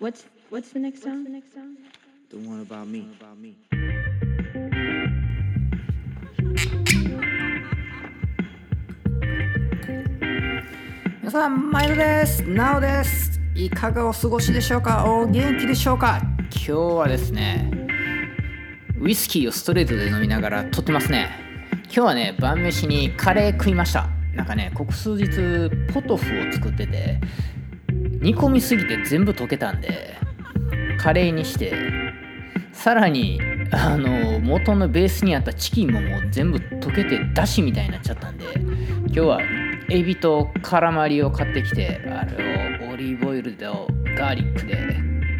What's what's the next song? The one about me. About me. 皆さん、マイルです。ナオです。いかがお過ごしでしょうか？お元気でしょうか？今日はですね、ウイスキーをストレートで飲みながら撮ってますね。今日はね、晩飯にカレー食いました。なんかね、ここ数日、ポトフを作ってて、煮込みすぎて全部溶けたんで、カレーにして、さらに、あの、元のベースにあったチキンももう全部溶けて、だしみたいになっちゃったんで、今日はエビとカラマリを買ってきてあれをオリーブオイルとガーリックで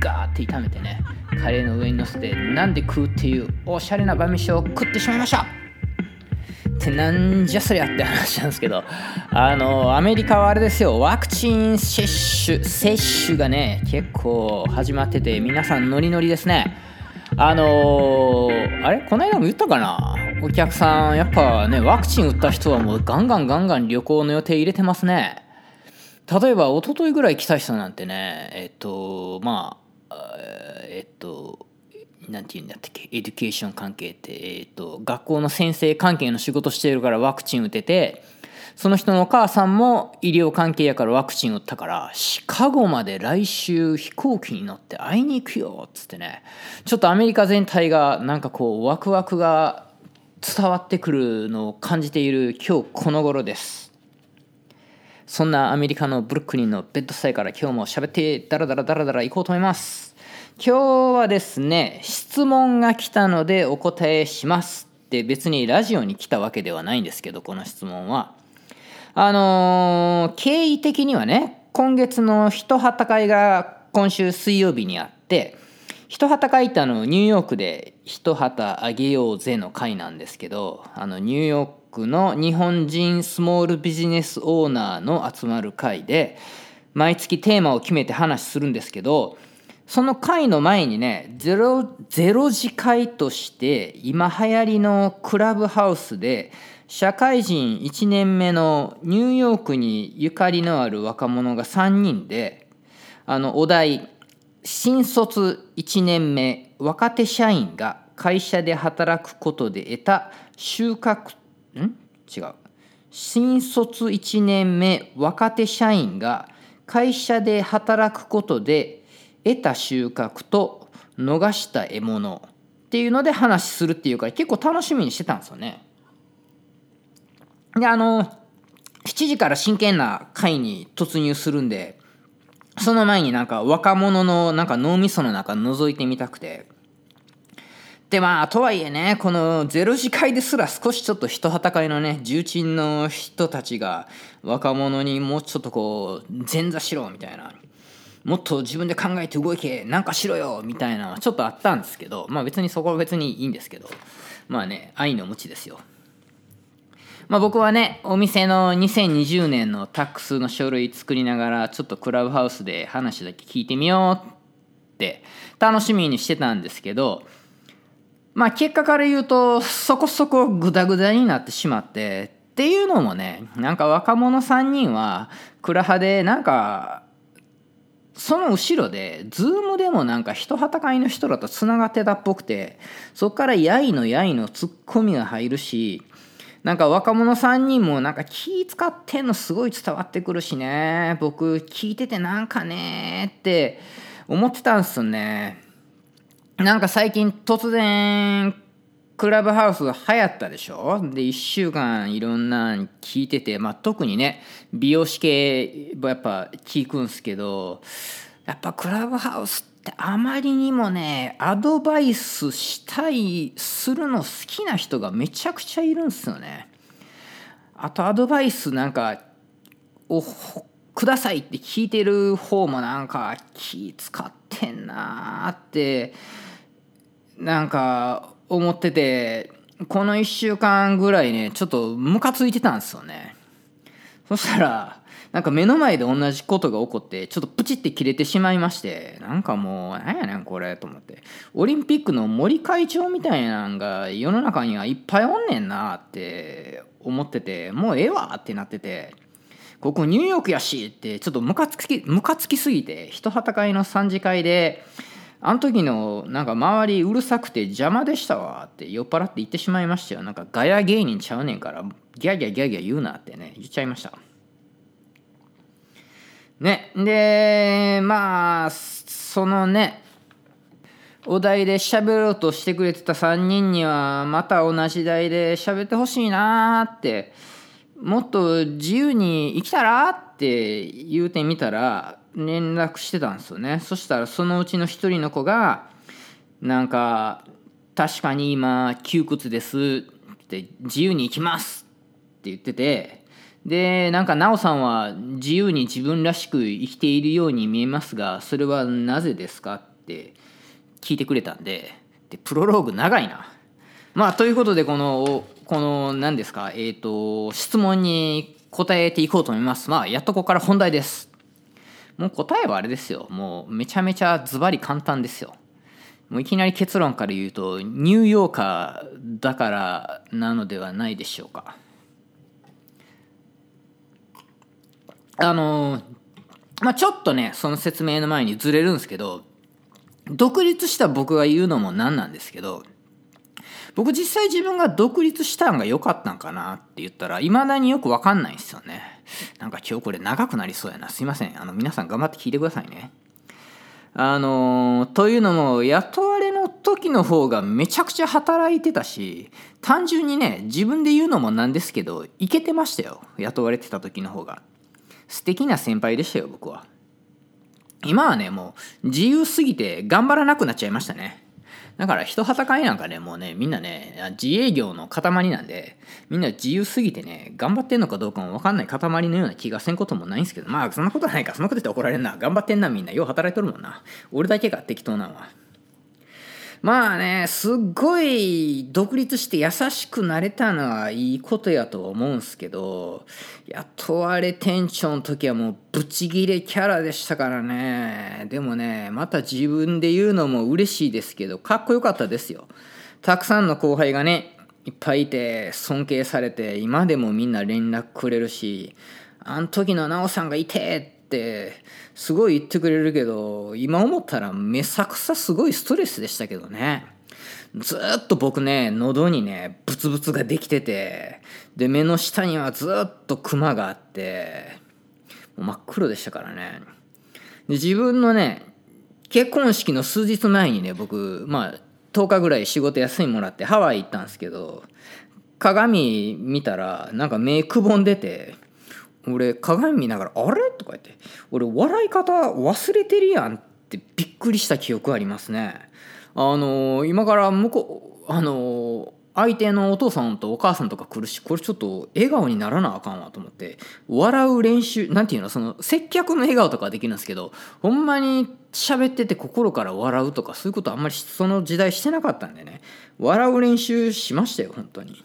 ガーって炒めてねカレーの上に乗せてなんで食うっていうおしゃれな晩飯を食ってしまいました。ってなんじゃそりゃって話なんですけどあのアメリカはあれですよ。ワクチン接種接種がね結構始まってて皆さんノリノリですね。あのあれ？この間も言ったかな？お客さんやっぱねワクチン打った人はもうガンガンガンガン旅行の予定入れてますね。例えば一昨日ぐらい来た人なんてねえっとまあえっとなんて言うんだっけ？ education 関係って、えっと学校の先生関係の仕事してるからワクチン打ててその人のお母さんも医療関係やからワクチン打ったからシカゴまで来週飛行機に乗って会いに行くよっつってね。ちょっとアメリカ全体がなんかこうワクワクが伝わってくるのを感じている今日この頃です。そんなアメリカのブルックリンのベッドスタイから今日も喋ってダラダラダラダラ行こうと思います。今日はですね質問が来たのでお答えしますで別にラジオに来たわけではないんですけどこの質問は。あのー経緯的にはね今月の一旗会が今週水曜日にあって一旗会ってあのニューヨークで一旗あげようぜの会なんですけどあのニューヨークの日本人スモールビジネスオーナーの集まる会で毎月テーマを決めて話するんですけどその会の前にねゼロゼロ次会として今流行りのクラブハウスで社会人1年目のニューヨークにゆかりのある若者が3人であのお題新卒1年目若手社員が会社で働くことで得た収穫ん？違う。新卒1年目若手社員が会社で働くことで得た収穫と逃した獲物っていうので話するっていうから結構楽しみにしてたんですよね。であの7時から真剣な会に突入するんでその前になんか若者のなんか脳みその中覗いてみたくてでまあとはいえねこのゼロ次会ですら少しちょっと人旗会のね重鎮の人たちが若者にもうちょっとこう前座しろみたいなもっと自分で考えて動けなんかしろよみたいなのはちょっとあったんですけどまあ別にそこは別にいいんですけどまあね愛の鞭ですよ。まあ、僕はねお店の2020年の tax の書類作りながらちょっとクラブハウスで話だけ聞いてみようって楽しみにしてたんですけどまあ結果から言うとそこそこグダグダになってしまってっていうのもねなんか若者3人はクラハでなんかその後ろで、ズームでもなんか一旗会の人らと繋がってたっぽくて、そっからやいのやいのツッコミが入るし、なんか若者3人もなんか気使ってんのすごい伝わってくるしね、僕聞いててなんかねって思ってたんすよね。なんか最近突然クラブハウス流行ったでしょ？で1週間いろんなの聞いてて、まあ、特にね美容師系はやっぱ聞くんすけどやっぱクラブハウスってあまりにもねアドバイスしたいするの好きな人がめちゃくちゃいるんすよね。あとアドバイスなんかをくださいって聞いてる方もなんか気使ってんなーってなんか思っててこの1週間ぐらいねちょっとムカついてたんですよね。そしたらなんか目の前で同じことが起こってちょっとプチって切れてしまいましてなんかもうなんやねんこれと思って。オリンピックの森会長みたいなんが世の中にはいっぱいおんねんなって思っててもうええわってなってて。ここニューヨークやしってちょっとムカつきムカつきすぎて人はた会の3次会であの時のなんか周りうるさくて邪魔でしたわって酔っ払って言ってしまいましたよ。なんかガヤ芸人ちゃうねんからギャギャギャギャ言うなってね言っちゃいました。ねでまあそのねお題で喋ろうとしてくれてた3人にはまた同じ題で喋ってほしいなってもっと自由に生きたらって言うてみたら連絡してたんですよねそしたらそのうちの一人の子がなんか「確かに今窮屈です」って「自由に生きます」って言っててでなんか奈緒さんは自由に自分らしく生きているように見えますがそれはなぜですかって聞いてくれたんででプロローグ長いな。まあということでこのこの何ですかえっ、ー、と質問に答えていこうと思います。まあやっとここから本題です。もう答えはあれですよ。もうめちゃめちゃズバリ簡単ですよ。もういきなり結論から言うとニューヨーカーだからなのではないでしょうか。あのまあちょっとねその説明の前にずれるんですけど独立した僕が言うのもなんなんですけど僕実際自分が独立したんが良かったんかなって言ったら未だによく分かんないんですよね。なんか今日これ長くなりそうやな。すいません。あの皆さん頑張って聞いてくださいね。あのというのも雇われの時の方がめちゃくちゃ働いてたし単純にね自分で言うのもなんですけどいけてましたよ。雇われてた時の方が。素敵な先輩でしたよ僕は。今はねもう自由すぎて頑張らなくなっちゃいましたね。だから人はたかいなんかね、もうね、みんなね、自営業の塊なんで、みんな自由すぎてね、頑張ってんのかどうかもわかんない塊のような気がせんこともないんですけど、まあそんなことはないか、そんなこと言って怒られんな。頑張ってんな、みんな。よう働いとるもんな。俺だけが適当なんは。まあね、すっごい独立して優しくなれたのはいいことやと思うんすけど、雇われ店長の時はもうブチギレキャラでしたからね。でもね、また自分で言うのも嬉しいですけど、かっこよかったですよ。たくさんの後輩がね、いっぱいいて尊敬されて、今でもみんな連絡くれるし、あん時の奈緒さんがいてってすごい言ってくれるけど今思ったらめさくさすごいストレスでしたけどね。ずっと僕ね喉にねブツブツができててで目の下にはずっとクマがあって真っ黒でしたからね。で自分のね結婚式の数日前にね僕まあ10日ぐらい仕事休みもらってハワイ行ったんですけど鏡見たらなんか目くぼんでて俺鏡見ながら「あれ?」とか言って俺笑い方忘れてるやんってびっくりした記憶ありますね。あの今から向こうあの相手のお父さんとお母さんとか来るしこれちょっと笑顔にならなあかんわと思って笑う練習なんていうの？その接客の笑顔とかできるんですけどほんまに喋ってて心から笑うとかそういうことあんまりその時代してなかったんでね笑う練習しましたよ本当に。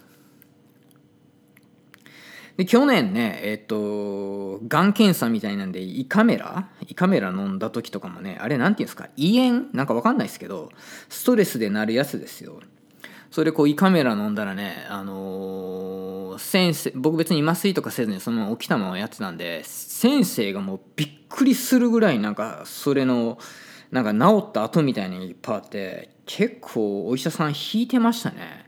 で去年ねえっとがん検査みたいなんで胃カメラ胃カメラ飲んだ時とかもねあれ何て言うんですか胃炎？なんか分かんないですけどストレスでなるやつですよ。それこう胃カメラ飲んだらねあのー、先生僕別に麻酔とかせずにそのまま起きたままやってたんで先生がもうびっくりするぐらいなんかそれのなんか治った後みたいにいっぱいあって結構お医者さん引いてましたね。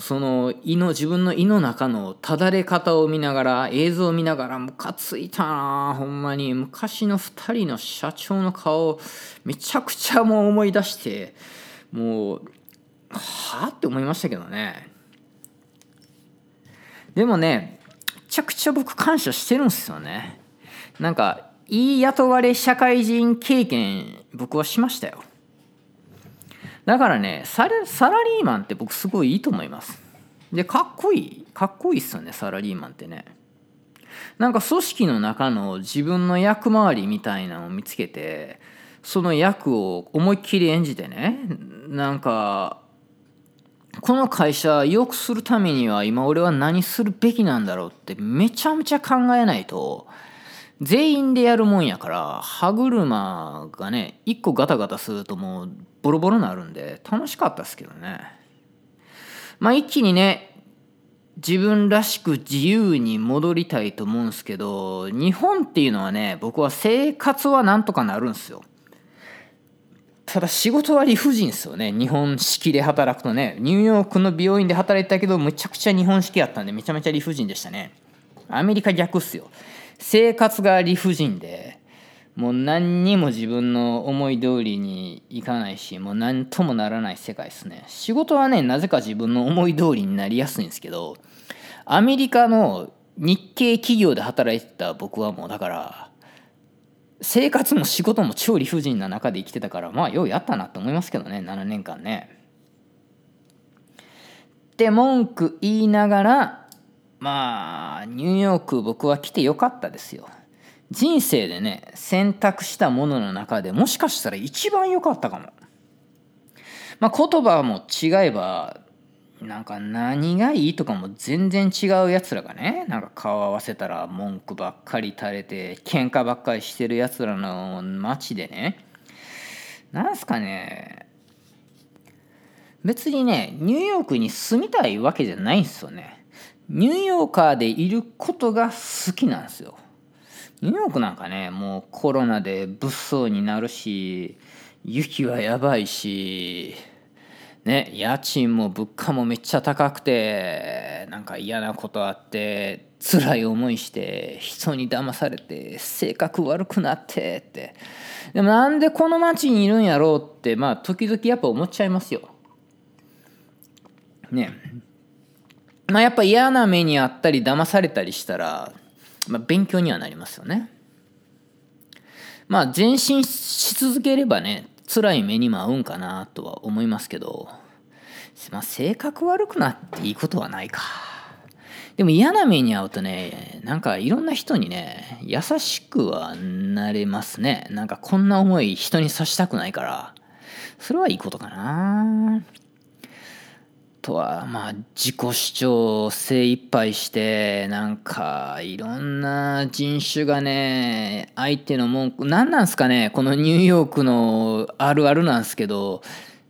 その胃の自分の胃の中のただれ方を見ながら映像を見ながらムカついたなほんまに昔の2人の社長の顔めちゃくちゃもう思い出してもうはあって思いましたけどね。でもねめちゃくちゃ僕感謝してるんですよね。なんかいい雇われ社会人経験僕はしましたよ。だからねサラリーマンって僕すごいいいと思います。でかっこいい。かっこいいっすよねサラリーマンってね。なんか組織の中の自分の役回りみたいなのを見つけてその役を思いっきり演じてねなんかこの会社良くするためには今俺は何するべきなんだろうってめちゃめちゃ考えないと全員でやるもんやから歯車がね一個ガタガタするともうボロボロになるんで楽しかったですけどね。まあ一気にね自分らしく自由に戻りたいと思うんすけど日本っていうのはね僕は生活はなんとかなるんすよ。ただ仕事は理不尽ですよね。日本式で働くとね。ニューヨークの美容院で働いたけどむちゃくちゃ日本式やったんでめちゃめちゃ理不尽でしたね。アメリカ逆っすよ。生活が理不尽でもう何にも自分の思い通りにいかないしもう何ともならない世界ですね仕事はねなぜか自分の思い通りになりやすいんですけどアメリカの日系企業で働いてた僕はもうだから生活も仕事も超理不尽な中で生きてたからまあようやったなと思いますけどね7年間ね。って文句言いながらまあニューヨーク僕は来てよかったですよ。人生でね選択したものの中でもしかしたら一番良かったかも。まあ、言葉も違えばなんか何がいいとかも全然違うやつらがねなんか顔合わせたら文句ばっかり垂れて喧嘩ばっかりしてるやつらの街でねなんすかね別にねニューヨークに住みたいわけじゃないんすよねニューヨーカーでいることが好きなんですよ。ニューヨークなんかねもうコロナで物騒になるし雪はやばいしね、家賃も物価もめっちゃ高くてなんか嫌なことあって辛い思いして人に騙されて性格悪くなってって。でもなんでこの町にいるんやろうってまあ時々やっぱ思っちゃいますよ。ね。まあやっぱ嫌な目にあったり騙されたりしたら、まあ、勉強にはなりますよね。まあ前進し続ければね辛い目にも合うんかなとは思いますけど、まあ、性格悪くなっていいことはないか。でも嫌な目に遭うとね、なんかいろんな人にね、優しくはなれますね。なんかこんな思い人にさしたくないから、それはいいことかな。とはまあ自己主張精一杯してなんかいろんな人種がね相手の文句何なんすかねこのニューヨークのあるあるなんすけど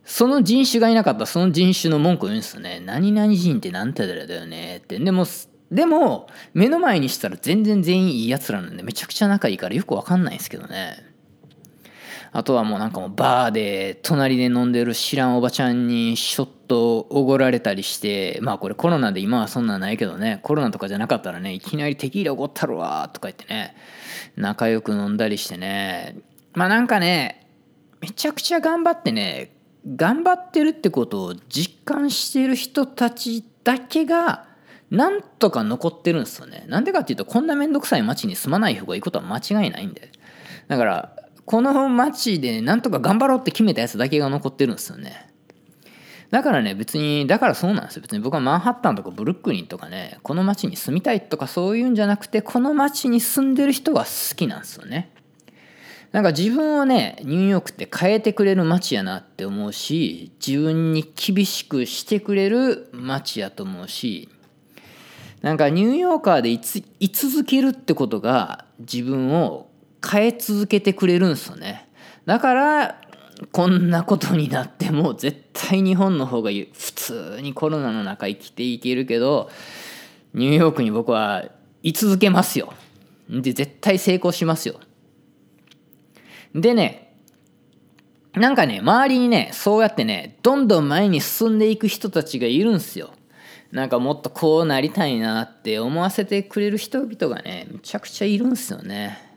その人種がいなかったその人種の文句言うんすよね。何々人って何てだよねって。でもでも目の前にしたら全然全員いいやつらなんでめちゃくちゃ仲いいからよくわかんないんすけどね。あとはもうなんかもうバーで隣で飲んでる知らんおばちゃんにショットおごられたりしてまあこれコロナで今はそんなんないけどねコロナとかじゃなかったらねいきなりテキーラおごったるわとか言ってね仲良く飲んだりしてね。まあなんかねめちゃくちゃ頑張ってね頑張ってるってことを実感してる人たちだけがなんとか残ってるんですよね。なんでかっていうとこんなめんどくさい街に住まない方がいいことは間違いないんで。だからこの街でなんとか頑張ろうって決めたやつだけが残ってるんですよね。だからね、別に、だからそうなんですよ。別に僕はマンハッタンとかブルックリンとかね、この街に住みたいとかそういうんじゃなくて、この街に住んでる人が好きなんですよね。なんか自分をね、ニューヨークって変えてくれる街やなって思うし、自分に厳しくしてくれる街やと思うし、なんかニューヨーカーでいつ居続けるってことが自分を変え続けてくれるんですよねだからこんなことになっても絶対日本の方が普通にコロナの中生きていけるけどニューヨークに僕は居続けますよ。で絶対成功しますよ。でねなんかね周りにねそうやってねどんどん前に進んでいく人たちがいるんすよ。なんかもっとこうなりたいなって思わせてくれる人々がねめちゃくちゃいるんすよね。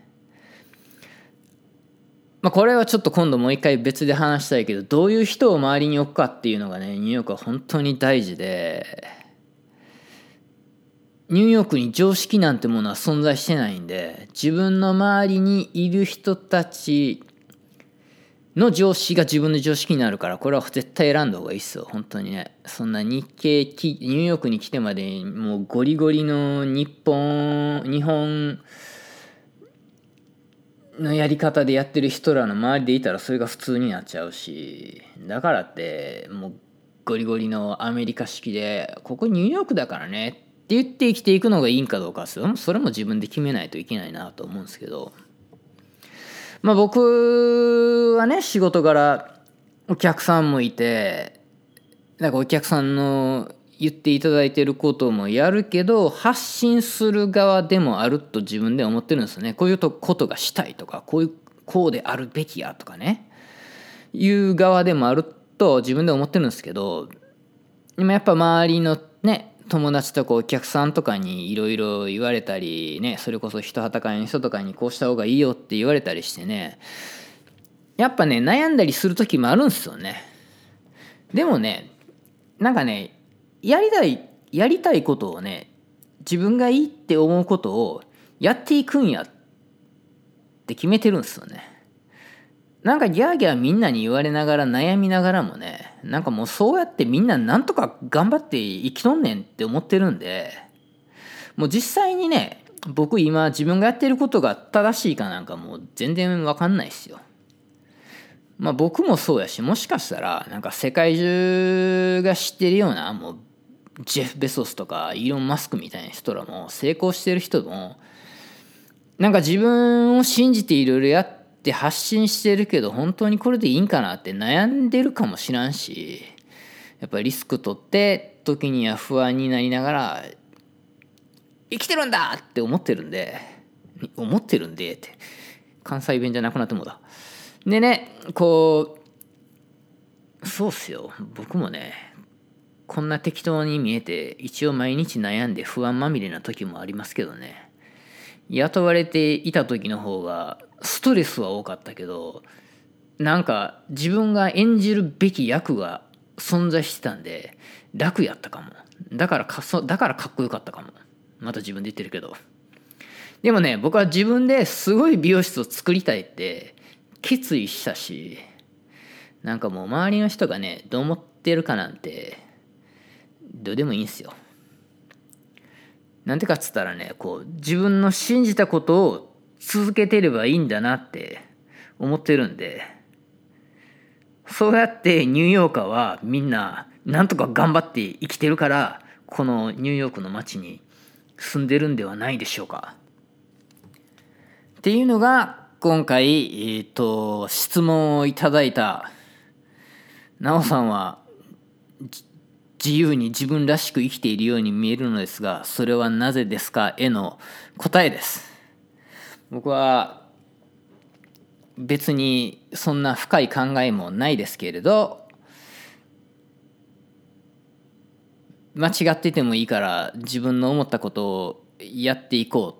まあ、これはちょっと今度もう一回別で話したいけどどういう人を周りに置くかっていうのがねニューヨークは本当に大事でニューヨークに常識なんてものは存在してないんで自分の周りにいる人たちの常識が自分の常識になるからこれは絶対選んだ方がいいっすよ本当にね。そんな日系ニューヨークに来てまでもうゴリゴリの日本日本のやり方でやってる人らの周りでいたらそれが普通になっちゃうしだからってもうゴリゴリのアメリカ式でここニューヨークだからねって言って生きていくのがいいんかどうかそれも自分で決めないといけないなと思うんですけど。まあ僕はね仕事柄お客さんもいてなんかお客さんの言っていただいてることもやるけど発信する側でもあると自分で思ってるんですね。こういうことがしたいとかこういうこうであるべきやとかね。いう側でもあると自分で思ってるんですけど今やっぱ周りのね友達とかお客さんとかにいろいろ言われたりねそれこそ人はたかいの人とかにこうした方がいいよって言われたりしてねやっぱね悩んだりする時もあるんですよね。でもねなんかねやりたいやりたいことをね自分がいいって思うことをやっていくんやって決めてるんですよねなんかギャーギャーみんなに言われながら悩みながらもねなんかもうそうやってみんななんとか頑張って生きとんねんって思ってるんでもう実際にね僕今自分がやってることが正しいかなんかもう全然わかんないっすよ。まあ僕もそうやしもしかしたらなんか世界中が知ってるようなもうジェフ・ベソスとかイーロン・マスクみたいな人らも成功してる人もなんか自分を信じていろいろやって発信してるけど本当にこれでいいんかなって悩んでるかもしらんしやっぱりリスク取って時には不安になりながら生きてるんだって思ってるんで思ってるんでって関西弁じゃなくなってもだ。でねこうそうっすよ。僕もねこんな適当に見えて一応毎日悩んで不安まみれな時もありますけどね。雇われていた時の方がストレスは多かったけどなんか自分が演じるべき役が存在してたんで楽やったかも。だからかそだからかっこよかったかも。また自分で言ってるけど。でもね僕は自分ですごい美容室を作りたいって決意したしなんかもう周りの人がねどう思ってるかなんてどうでもいいんすよなんてかっつったらねこう自分の信じたことを続けてればいいんだなって思ってるんでそうやってニューヨーカーはみんななんとか頑張って生きてるからこのニューヨークの街に住んでるんではないでしょうか。っていうのが今回、えーと、質問をいただいたなおさんは自由に自分らしく生きているように見えるのですがそれはなぜですか？への答えです。僕は別にそんな深い考えもないですけれど間違っててもいいから自分の思ったことをやっていこ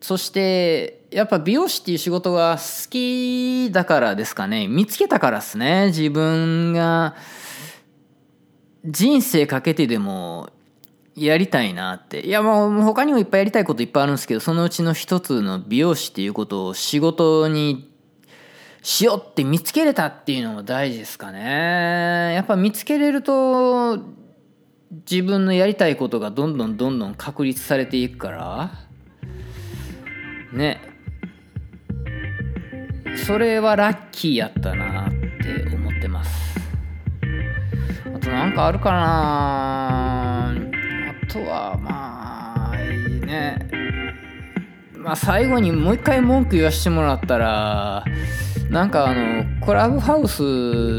う。そしてやっぱ美容師っていう仕事が好きだからですかね。見つけたからですね。自分が人生かけてでもやりたいなって。いやもう他にもいっぱいやりたいこといっぱいあるんですけどそのうちの一つの美容師っていうことを仕事にしようって見つけれたっていうのも大事ですかね。やっぱ見つけれると自分のやりたいことがどんどんどんどん確立されていくから。ね。それはラッキーやったなって思ってます。なんかあるかな。あとはまあいいね。まあ最後にもう一回文句言わしてもらったらなんかあのクラブハウス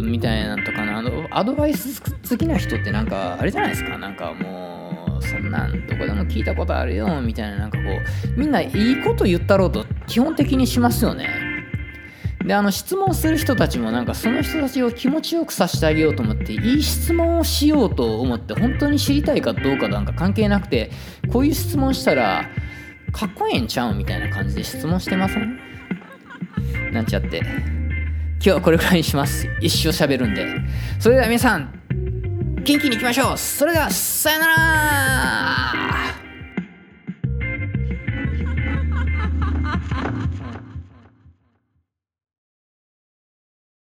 みたいなとかのあのアドバイス好きな人ってなんかあれじゃないですか。なんかもうそんなんどこでも聞いたことあるよみたいななんかこうみんないいこと言ったろうと基本的にしますよね。であの質問する人たちもなんかその人たちを気持ちよくさせてあげようと思っていい質問をしようと思って本当に知りたいかどうかなんか関係なくてこういう質問したらかっこええんちゃうみたいな感じで質問してません？なんちゃって。今日はこれくらいにします。一生喋るんで。それでは皆さん元気にいきましょう。それではさよなら